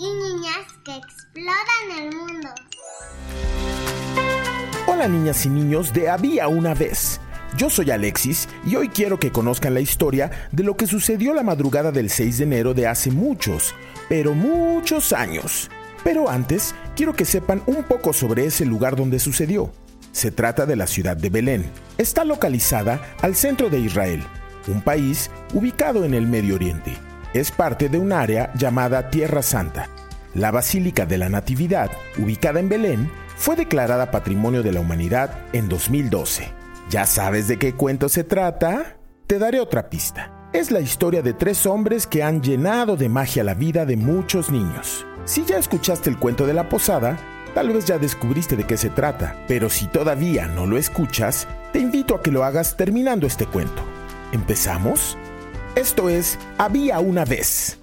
y niñas que exploran el mundo. Hola niñas y niños de Había una vez. Yo soy Alexis y hoy quiero que conozcan la historia de lo que sucedió la madrugada del 6 de enero de hace muchos, pero muchos años. Pero antes, quiero que sepan un poco sobre ese lugar donde sucedió. Se trata de la ciudad de Belén. Está localizada al centro de Israel, un país ubicado en el Medio Oriente. Es parte de un área llamada Tierra Santa. La Basílica de la Natividad, ubicada en Belén, fue declarada Patrimonio de la Humanidad en 2012. ¿Ya sabes de qué cuento se trata? Te daré otra pista. Es la historia de tres hombres que han llenado de magia la vida de muchos niños. Si ya escuchaste el cuento de la posada, tal vez ya descubriste de qué se trata, pero si todavía no lo escuchas, te invito a que lo hagas terminando este cuento. ¿Empezamos? Esto es Había una vez.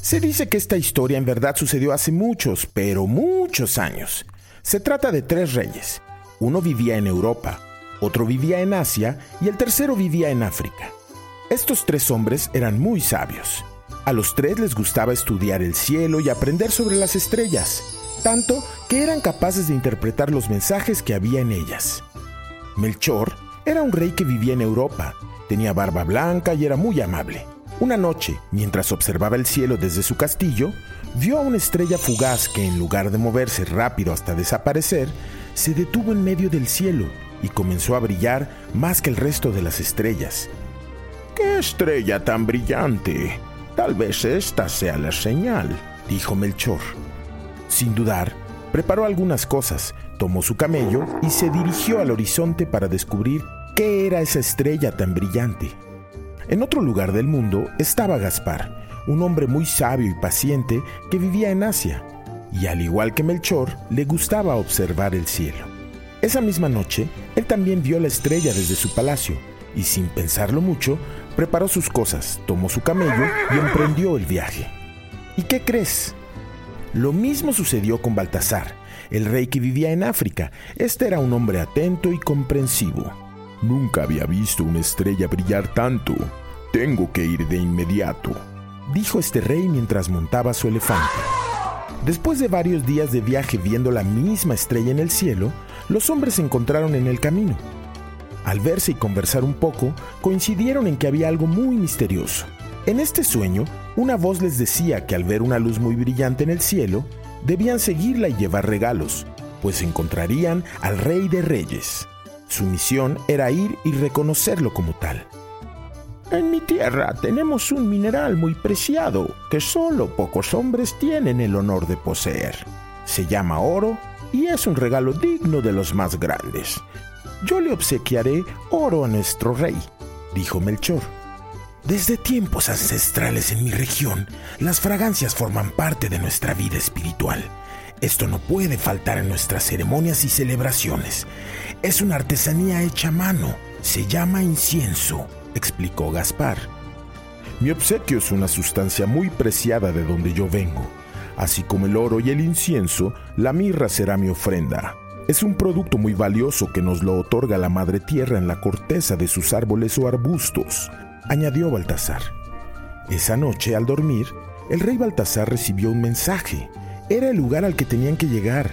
Se dice que esta historia en verdad sucedió hace muchos, pero muchos años. Se trata de tres reyes. Uno vivía en Europa, otro vivía en Asia y el tercero vivía en África. Estos tres hombres eran muy sabios. A los tres les gustaba estudiar el cielo y aprender sobre las estrellas, tanto que eran capaces de interpretar los mensajes que había en ellas. Melchor era un rey que vivía en Europa, tenía barba blanca y era muy amable. Una noche, mientras observaba el cielo desde su castillo, vio a una estrella fugaz que en lugar de moverse rápido hasta desaparecer, se detuvo en medio del cielo y comenzó a brillar más que el resto de las estrellas. ¡Qué estrella tan brillante! Tal vez esta sea la señal, dijo Melchor. Sin dudar, preparó algunas cosas, tomó su camello y se dirigió al horizonte para descubrir qué era esa estrella tan brillante. En otro lugar del mundo estaba Gaspar, un hombre muy sabio y paciente que vivía en Asia, y al igual que Melchor, le gustaba observar el cielo. Esa misma noche, él también vio la estrella desde su palacio, y sin pensarlo mucho, preparó sus cosas, tomó su camello y emprendió el viaje. ¿Y qué crees? Lo mismo sucedió con Baltasar, el rey que vivía en África. Este era un hombre atento y comprensivo. Nunca había visto una estrella brillar tanto. Tengo que ir de inmediato, dijo este rey mientras montaba su elefante. Después de varios días de viaje viendo la misma estrella en el cielo, los hombres se encontraron en el camino. Al verse y conversar un poco, coincidieron en que había algo muy misterioso. En este sueño, una voz les decía que al ver una luz muy brillante en el cielo, debían seguirla y llevar regalos, pues encontrarían al Rey de Reyes. Su misión era ir y reconocerlo como tal. En mi tierra tenemos un mineral muy preciado que solo pocos hombres tienen el honor de poseer. Se llama oro y es un regalo digno de los más grandes. Yo le obsequiaré oro a nuestro rey, dijo Melchor. Desde tiempos ancestrales en mi región, las fragancias forman parte de nuestra vida espiritual. Esto no puede faltar en nuestras ceremonias y celebraciones. Es una artesanía hecha a mano. Se llama incienso, explicó Gaspar. Mi obsequio es una sustancia muy preciada de donde yo vengo. Así como el oro y el incienso, la mirra será mi ofrenda. Es un producto muy valioso que nos lo otorga la Madre Tierra en la corteza de sus árboles o arbustos, añadió Baltasar. Esa noche, al dormir, el rey Baltasar recibió un mensaje. Era el lugar al que tenían que llegar.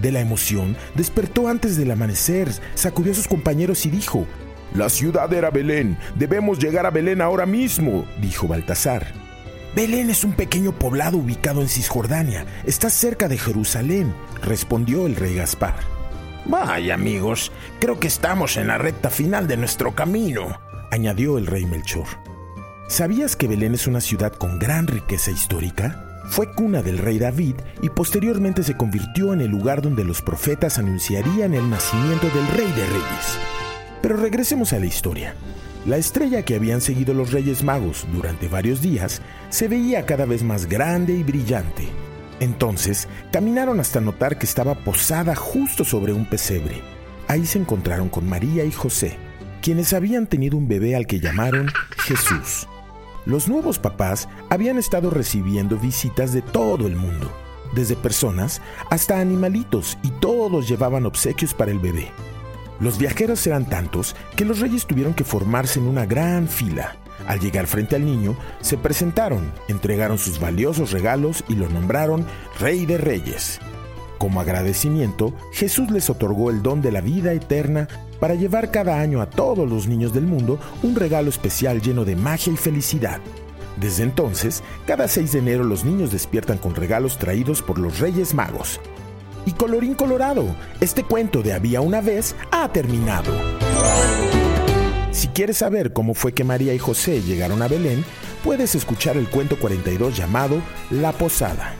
De la emoción, despertó antes del amanecer, sacudió a sus compañeros y dijo, La ciudad era Belén, debemos llegar a Belén ahora mismo, dijo Baltasar. Belén es un pequeño poblado ubicado en Cisjordania. Está cerca de Jerusalén, respondió el rey Gaspar. Vaya amigos, creo que estamos en la recta final de nuestro camino, añadió el rey Melchor. ¿Sabías que Belén es una ciudad con gran riqueza histórica? Fue cuna del rey David y posteriormente se convirtió en el lugar donde los profetas anunciarían el nacimiento del rey de reyes. Pero regresemos a la historia. La estrella que habían seguido los Reyes Magos durante varios días se veía cada vez más grande y brillante. Entonces caminaron hasta notar que estaba posada justo sobre un pesebre. Ahí se encontraron con María y José, quienes habían tenido un bebé al que llamaron Jesús. Los nuevos papás habían estado recibiendo visitas de todo el mundo, desde personas hasta animalitos, y todos llevaban obsequios para el bebé. Los viajeros eran tantos que los reyes tuvieron que formarse en una gran fila. Al llegar frente al niño, se presentaron, entregaron sus valiosos regalos y lo nombraron Rey de Reyes. Como agradecimiento, Jesús les otorgó el don de la vida eterna para llevar cada año a todos los niños del mundo un regalo especial lleno de magia y felicidad. Desde entonces, cada 6 de enero los niños despiertan con regalos traídos por los Reyes Magos. Y colorín colorado, este cuento de había una vez ha terminado. Si quieres saber cómo fue que María y José llegaron a Belén, puedes escuchar el cuento 42 llamado La Posada.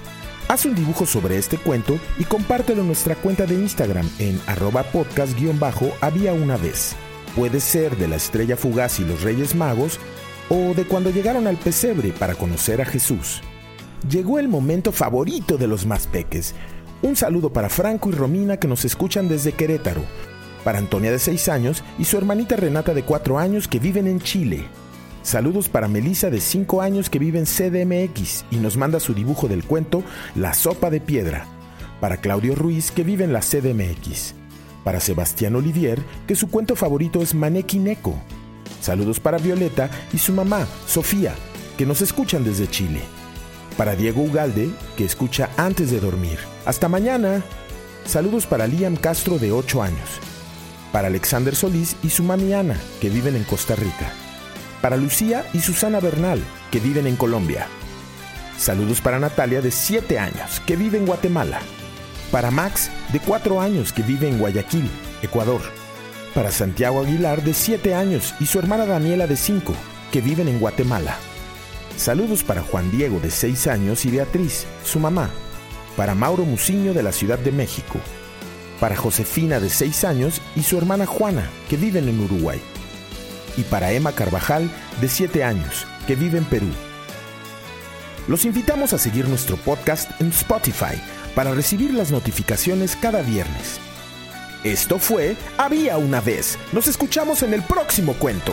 Haz un dibujo sobre este cuento y compártelo en nuestra cuenta de Instagram en arroba podcast-había una vez. Puede ser de la estrella fugaz y los Reyes Magos o de cuando llegaron al pesebre para conocer a Jesús. Llegó el momento favorito de los más peques. Un saludo para Franco y Romina que nos escuchan desde Querétaro, para Antonia de 6 años y su hermanita Renata de 4 años que viven en Chile. Saludos para Melissa de 5 años que vive en CDMX y nos manda su dibujo del cuento La sopa de piedra. Para Claudio Ruiz que vive en la CDMX. Para Sebastián Olivier que su cuento favorito es Maneki Neko. Saludos para Violeta y su mamá, Sofía, que nos escuchan desde Chile. Para Diego Ugalde, que escucha antes de dormir. Hasta mañana. Saludos para Liam Castro de 8 años. Para Alexander Solís y su mami Ana, que viven en Costa Rica para Lucía y Susana Bernal, que viven en Colombia. Saludos para Natalia, de 7 años, que vive en Guatemala. Para Max, de 4 años, que vive en Guayaquil, Ecuador. Para Santiago Aguilar, de 7 años, y su hermana Daniela, de 5, que viven en Guatemala. Saludos para Juan Diego, de 6 años, y Beatriz, su mamá. Para Mauro Muciño, de la Ciudad de México. Para Josefina, de 6 años, y su hermana Juana, que viven en Uruguay y para Emma Carvajal, de 7 años, que vive en Perú. Los invitamos a seguir nuestro podcast en Spotify para recibir las notificaciones cada viernes. Esto fue Había una vez. Nos escuchamos en el próximo cuento.